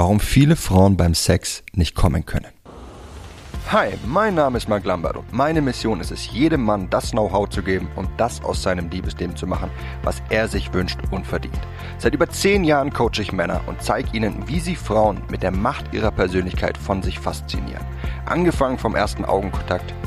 Warum viele Frauen beim Sex nicht kommen können. Hi, mein Name ist Mark Lambert und meine Mission ist es, jedem Mann das Know-how zu geben und das aus seinem Liebesleben zu machen, was er sich wünscht und verdient. Seit über zehn Jahren coache ich Männer und zeige ihnen, wie sie Frauen mit der Macht ihrer Persönlichkeit von sich faszinieren. Angefangen vom ersten Augenkontakt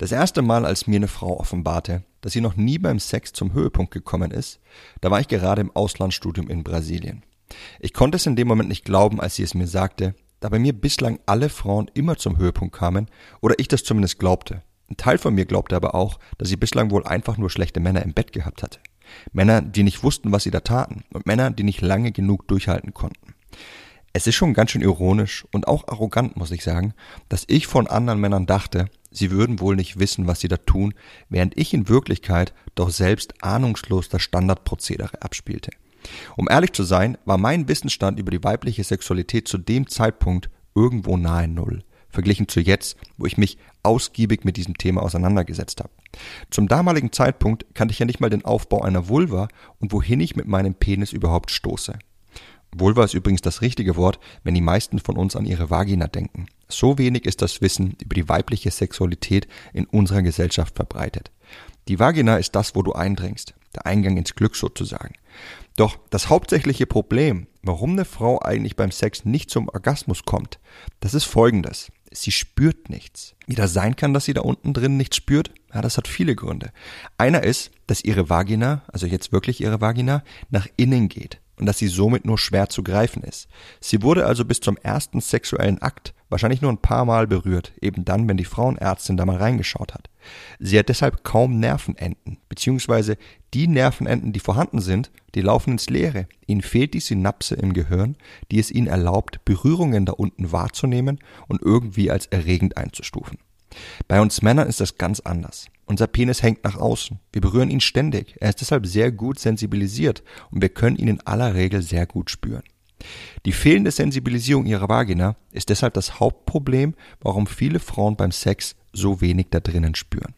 Das erste Mal, als mir eine Frau offenbarte, dass sie noch nie beim Sex zum Höhepunkt gekommen ist, da war ich gerade im Auslandsstudium in Brasilien. Ich konnte es in dem Moment nicht glauben, als sie es mir sagte, da bei mir bislang alle Frauen immer zum Höhepunkt kamen oder ich das zumindest glaubte. Ein Teil von mir glaubte aber auch, dass sie bislang wohl einfach nur schlechte Männer im Bett gehabt hatte. Männer, die nicht wussten, was sie da taten und Männer, die nicht lange genug durchhalten konnten. Es ist schon ganz schön ironisch und auch arrogant, muss ich sagen, dass ich von anderen Männern dachte, sie würden wohl nicht wissen, was sie da tun, während ich in Wirklichkeit doch selbst ahnungslos das Standardprozedere abspielte. Um ehrlich zu sein, war mein Wissensstand über die weibliche Sexualität zu dem Zeitpunkt irgendwo nahe Null, verglichen zu jetzt, wo ich mich ausgiebig mit diesem Thema auseinandergesetzt habe. Zum damaligen Zeitpunkt kannte ich ja nicht mal den Aufbau einer Vulva und wohin ich mit meinem Penis überhaupt stoße. Vulva ist übrigens das richtige Wort, wenn die meisten von uns an ihre Vagina denken. So wenig ist das Wissen über die weibliche Sexualität in unserer Gesellschaft verbreitet. Die Vagina ist das, wo du eindringst, der Eingang ins Glück sozusagen. Doch das hauptsächliche Problem, warum eine Frau eigentlich beim Sex nicht zum Orgasmus kommt, das ist folgendes. Sie spürt nichts. Wie das sein kann, dass sie da unten drin nichts spürt? Ja, das hat viele Gründe. Einer ist, dass ihre Vagina, also jetzt wirklich ihre Vagina, nach innen geht und dass sie somit nur schwer zu greifen ist. Sie wurde also bis zum ersten sexuellen Akt wahrscheinlich nur ein paar Mal berührt, eben dann, wenn die Frauenärztin da mal reingeschaut hat. Sie hat deshalb kaum Nervenenden, beziehungsweise die Nervenenden, die vorhanden sind, die laufen ins Leere. Ihnen fehlt die Synapse im Gehirn, die es ihnen erlaubt, Berührungen da unten wahrzunehmen und irgendwie als erregend einzustufen. Bei uns Männern ist das ganz anders. Unser Penis hängt nach außen. Wir berühren ihn ständig. Er ist deshalb sehr gut sensibilisiert und wir können ihn in aller Regel sehr gut spüren. Die fehlende Sensibilisierung ihrer Vagina ist deshalb das Hauptproblem, warum viele Frauen beim Sex so wenig da drinnen spüren.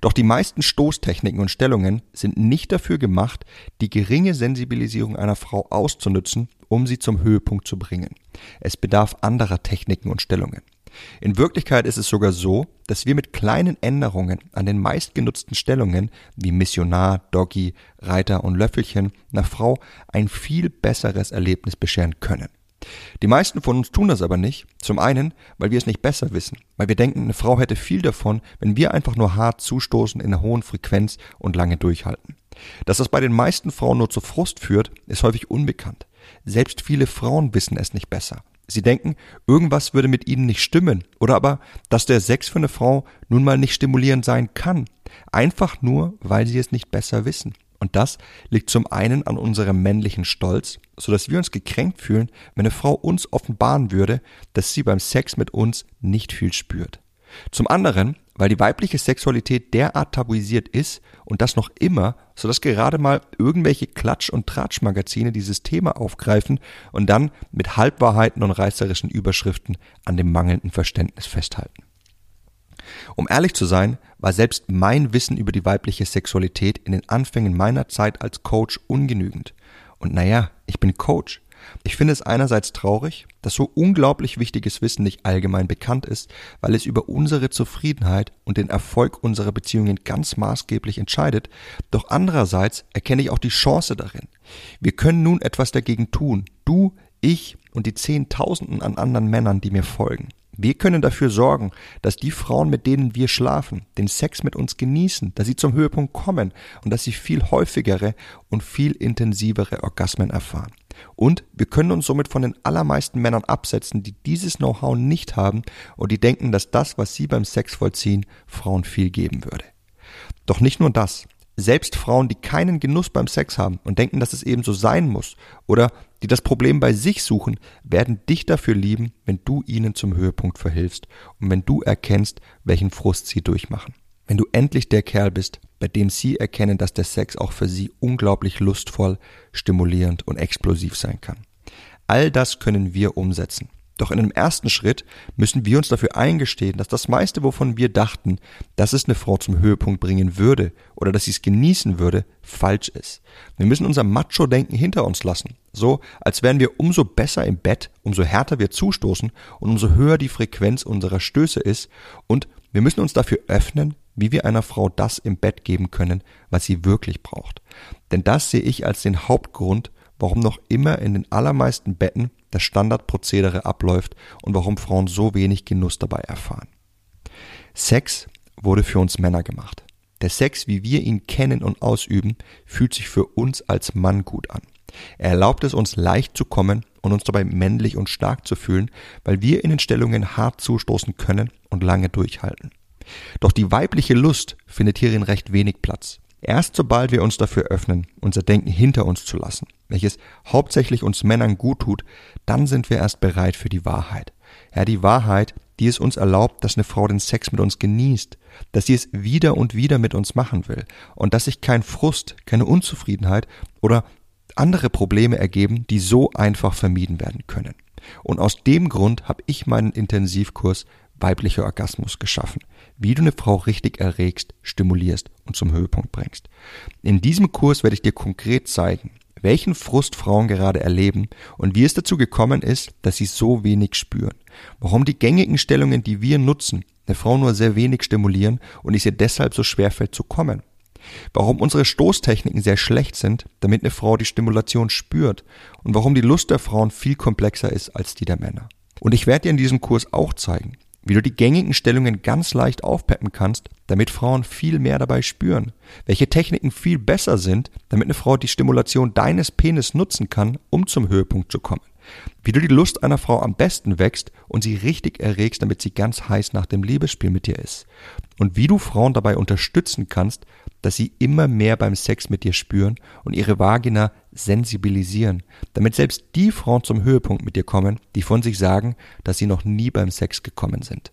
Doch die meisten Stoßtechniken und Stellungen sind nicht dafür gemacht, die geringe Sensibilisierung einer Frau auszunutzen, um sie zum Höhepunkt zu bringen. Es bedarf anderer Techniken und Stellungen. In Wirklichkeit ist es sogar so, dass wir mit kleinen Änderungen an den meistgenutzten Stellungen wie Missionar, Doggy, Reiter und Löffelchen einer Frau ein viel besseres Erlebnis bescheren können. Die meisten von uns tun das aber nicht. Zum einen, weil wir es nicht besser wissen, weil wir denken, eine Frau hätte viel davon, wenn wir einfach nur hart zustoßen in einer hohen Frequenz und lange durchhalten. Dass das bei den meisten Frauen nur zu Frust führt, ist häufig unbekannt. Selbst viele Frauen wissen es nicht besser. Sie denken, irgendwas würde mit ihnen nicht stimmen oder aber, dass der Sex für eine Frau nun mal nicht stimulierend sein kann. Einfach nur, weil sie es nicht besser wissen. Und das liegt zum einen an unserem männlichen Stolz, so dass wir uns gekränkt fühlen, wenn eine Frau uns offenbaren würde, dass sie beim Sex mit uns nicht viel spürt. Zum anderen, weil die weibliche Sexualität derart tabuisiert ist und das noch immer, so dass gerade mal irgendwelche Klatsch- und Tratschmagazine dieses Thema aufgreifen und dann mit Halbwahrheiten und reißerischen Überschriften an dem mangelnden Verständnis festhalten. Um ehrlich zu sein, war selbst mein Wissen über die weibliche Sexualität in den Anfängen meiner Zeit als Coach ungenügend. Und naja, ich bin Coach. Ich finde es einerseits traurig, dass so unglaublich wichtiges Wissen nicht allgemein bekannt ist, weil es über unsere Zufriedenheit und den Erfolg unserer Beziehungen ganz maßgeblich entscheidet, doch andererseits erkenne ich auch die Chance darin. Wir können nun etwas dagegen tun, du, ich und die Zehntausenden an anderen Männern, die mir folgen. Wir können dafür sorgen, dass die Frauen, mit denen wir schlafen, den Sex mit uns genießen, dass sie zum Höhepunkt kommen und dass sie viel häufigere und viel intensivere Orgasmen erfahren. Und wir können uns somit von den allermeisten Männern absetzen, die dieses Know-how nicht haben und die denken, dass das, was sie beim Sex vollziehen, Frauen viel geben würde. Doch nicht nur das. Selbst Frauen, die keinen Genuss beim Sex haben und denken, dass es eben so sein muss, oder die das Problem bei sich suchen, werden dich dafür lieben, wenn du ihnen zum Höhepunkt verhilfst und wenn du erkennst, welchen Frust sie durchmachen. wenn du endlich der Kerl bist, bei dem sie erkennen, dass der Sex auch für sie unglaublich lustvoll, stimulierend und explosiv sein kann. All das können wir umsetzen. Doch in einem ersten Schritt müssen wir uns dafür eingestehen, dass das meiste, wovon wir dachten, dass es eine Frau zum Höhepunkt bringen würde oder dass sie es genießen würde, falsch ist. Wir müssen unser Macho-Denken hinter uns lassen. So, als wären wir umso besser im Bett, umso härter wir zustoßen und umso höher die Frequenz unserer Stöße ist und wir müssen uns dafür öffnen, wie wir einer Frau das im Bett geben können, was sie wirklich braucht. Denn das sehe ich als den Hauptgrund, warum noch immer in den allermeisten Betten das Standardprozedere abläuft und warum Frauen so wenig Genuss dabei erfahren. Sex wurde für uns Männer gemacht. Der Sex, wie wir ihn kennen und ausüben, fühlt sich für uns als Mann gut an. Er erlaubt es uns leicht zu kommen und uns dabei männlich und stark zu fühlen, weil wir in den Stellungen hart zustoßen können und lange durchhalten. Doch die weibliche Lust findet hierin recht wenig Platz. Erst sobald wir uns dafür öffnen, unser Denken hinter uns zu lassen, welches hauptsächlich uns Männern gut tut, dann sind wir erst bereit für die Wahrheit. Ja, die Wahrheit, die es uns erlaubt, dass eine Frau den Sex mit uns genießt, dass sie es wieder und wieder mit uns machen will und dass sich kein Frust, keine Unzufriedenheit oder andere Probleme ergeben, die so einfach vermieden werden können. Und aus dem Grund habe ich meinen Intensivkurs weiblicher Orgasmus geschaffen, wie du eine Frau richtig erregst, stimulierst und zum Höhepunkt bringst. In diesem Kurs werde ich dir konkret zeigen, welchen Frust Frauen gerade erleben und wie es dazu gekommen ist, dass sie so wenig spüren. Warum die gängigen Stellungen, die wir nutzen, eine Frau nur sehr wenig stimulieren und es ihr deshalb so schwer fällt zu kommen. Warum unsere Stoßtechniken sehr schlecht sind, damit eine Frau die Stimulation spürt. Und warum die Lust der Frauen viel komplexer ist als die der Männer. Und ich werde dir in diesem Kurs auch zeigen, wie du die gängigen Stellungen ganz leicht aufpeppen kannst, damit Frauen viel mehr dabei spüren, welche Techniken viel besser sind, damit eine Frau die Stimulation deines Penis nutzen kann, um zum Höhepunkt zu kommen, wie du die Lust einer Frau am besten wächst und sie richtig erregst, damit sie ganz heiß nach dem Liebesspiel mit dir ist, und wie du Frauen dabei unterstützen kannst, dass sie immer mehr beim Sex mit dir spüren und ihre Vagina sensibilisieren, damit selbst die Frauen zum Höhepunkt mit dir kommen, die von sich sagen, dass sie noch nie beim Sex gekommen sind.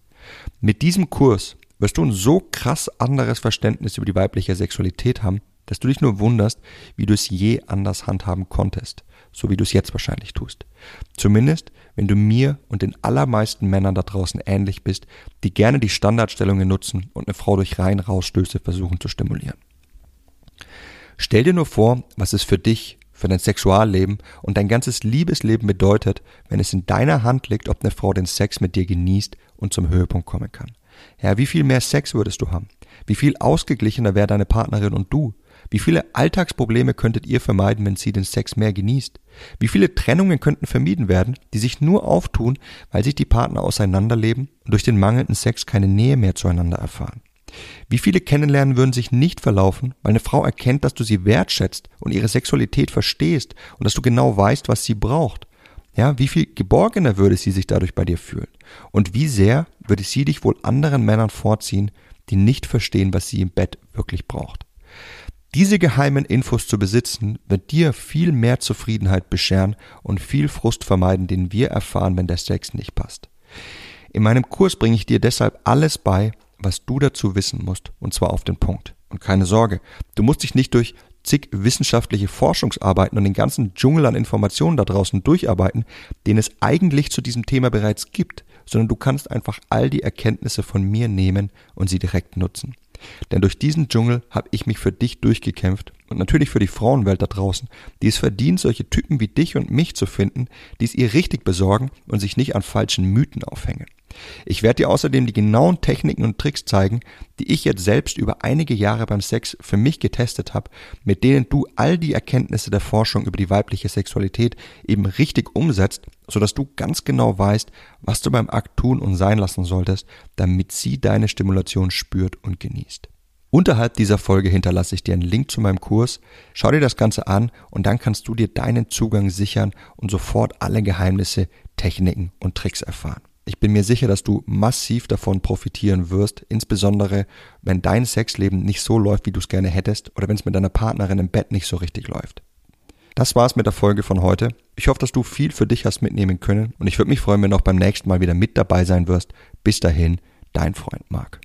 Mit diesem Kurs wirst du ein so krass anderes Verständnis über die weibliche Sexualität haben, dass du dich nur wunderst, wie du es je anders handhaben konntest, so wie du es jetzt wahrscheinlich tust. Zumindest, wenn du mir und den allermeisten Männern da draußen ähnlich bist, die gerne die Standardstellungen nutzen und eine Frau durch rein Rausstöße versuchen zu stimulieren. Stell dir nur vor, was es für dich, für dein Sexualleben und dein ganzes Liebesleben bedeutet, wenn es in deiner Hand liegt, ob eine Frau den Sex mit dir genießt und zum Höhepunkt kommen kann. Ja, wie viel mehr Sex würdest du haben? Wie viel ausgeglichener wäre deine Partnerin und du? Wie viele Alltagsprobleme könntet ihr vermeiden, wenn sie den Sex mehr genießt? Wie viele Trennungen könnten vermieden werden, die sich nur auftun, weil sich die Partner auseinanderleben und durch den mangelnden Sex keine Nähe mehr zueinander erfahren? Wie viele Kennenlernen würden sich nicht verlaufen, weil eine Frau erkennt, dass du sie wertschätzt und ihre Sexualität verstehst und dass du genau weißt, was sie braucht? Ja, wie viel geborgener würde sie sich dadurch bei dir fühlen? Und wie sehr würde sie dich wohl anderen Männern vorziehen, die nicht verstehen, was sie im Bett wirklich braucht? Diese geheimen Infos zu besitzen, wird dir viel mehr Zufriedenheit bescheren und viel Frust vermeiden, den wir erfahren, wenn der Sex nicht passt. In meinem Kurs bringe ich dir deshalb alles bei, was du dazu wissen musst, und zwar auf den Punkt. Und keine Sorge, du musst dich nicht durch zig wissenschaftliche Forschungsarbeiten und den ganzen Dschungel an Informationen da draußen durcharbeiten, den es eigentlich zu diesem Thema bereits gibt, sondern du kannst einfach all die Erkenntnisse von mir nehmen und sie direkt nutzen. Denn durch diesen Dschungel habe ich mich für dich durchgekämpft und natürlich für die Frauenwelt da draußen, die es verdient, solche Typen wie dich und mich zu finden, die es ihr richtig besorgen und sich nicht an falschen Mythen aufhängen. Ich werde dir außerdem die genauen Techniken und Tricks zeigen, die ich jetzt selbst über einige Jahre beim Sex für mich getestet habe, mit denen du all die Erkenntnisse der Forschung über die weibliche Sexualität eben richtig umsetzt, sodass du ganz genau weißt, was du beim Akt tun und sein lassen solltest, damit sie deine Stimulation spürt und genießt. Unterhalb dieser Folge hinterlasse ich dir einen Link zu meinem Kurs. Schau dir das Ganze an und dann kannst du dir deinen Zugang sichern und sofort alle Geheimnisse, Techniken und Tricks erfahren. Ich bin mir sicher, dass du massiv davon profitieren wirst, insbesondere wenn dein Sexleben nicht so läuft, wie du es gerne hättest oder wenn es mit deiner Partnerin im Bett nicht so richtig läuft. Das war's mit der Folge von heute. Ich hoffe, dass du viel für dich hast mitnehmen können und ich würde mich freuen, wenn du auch beim nächsten Mal wieder mit dabei sein wirst. Bis dahin, dein Freund Marc.